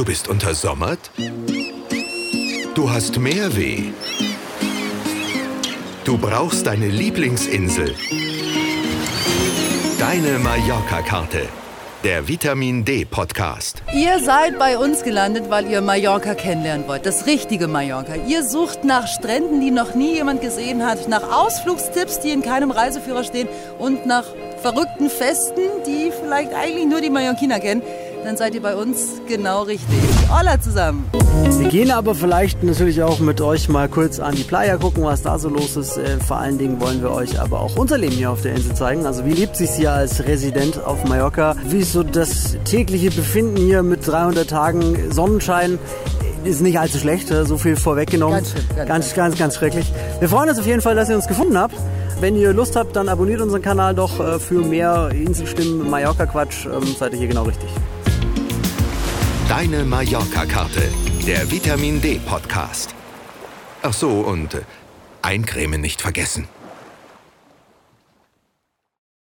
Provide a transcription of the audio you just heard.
Du bist untersommert? Du hast mehr weh. Du brauchst deine Lieblingsinsel. Deine Mallorca-Karte. Der Vitamin D Podcast. Ihr seid bei uns gelandet, weil ihr Mallorca kennenlernen wollt. Das richtige Mallorca. Ihr sucht nach Stränden, die noch nie jemand gesehen hat, nach Ausflugstipps, die in keinem Reiseführer stehen und nach verrückten Festen, die vielleicht eigentlich nur die Mallorquiner kennen dann seid ihr bei uns genau richtig. Hola zusammen! Wir gehen aber vielleicht natürlich auch mit euch mal kurz an die Playa gucken, was da so los ist. Äh, vor allen Dingen wollen wir euch aber auch unser Leben hier auf der Insel zeigen. Also wie lebt sich hier als Resident auf Mallorca? Wie ist so das tägliche Befinden hier mit 300 Tagen Sonnenschein? Ist nicht allzu schlecht, äh, so viel vorweggenommen. Ganz, schön, ganz, ganz, ganz, ganz schrecklich. Wir freuen uns auf jeden Fall, dass ihr uns gefunden habt. Wenn ihr Lust habt, dann abonniert unseren Kanal doch äh, für mehr Inselstimmen, Mallorca-Quatsch. Ähm, seid ihr hier genau richtig. Deine Mallorca-Karte. Der Vitamin D Podcast. Ach so, und äh, eincremen nicht vergessen.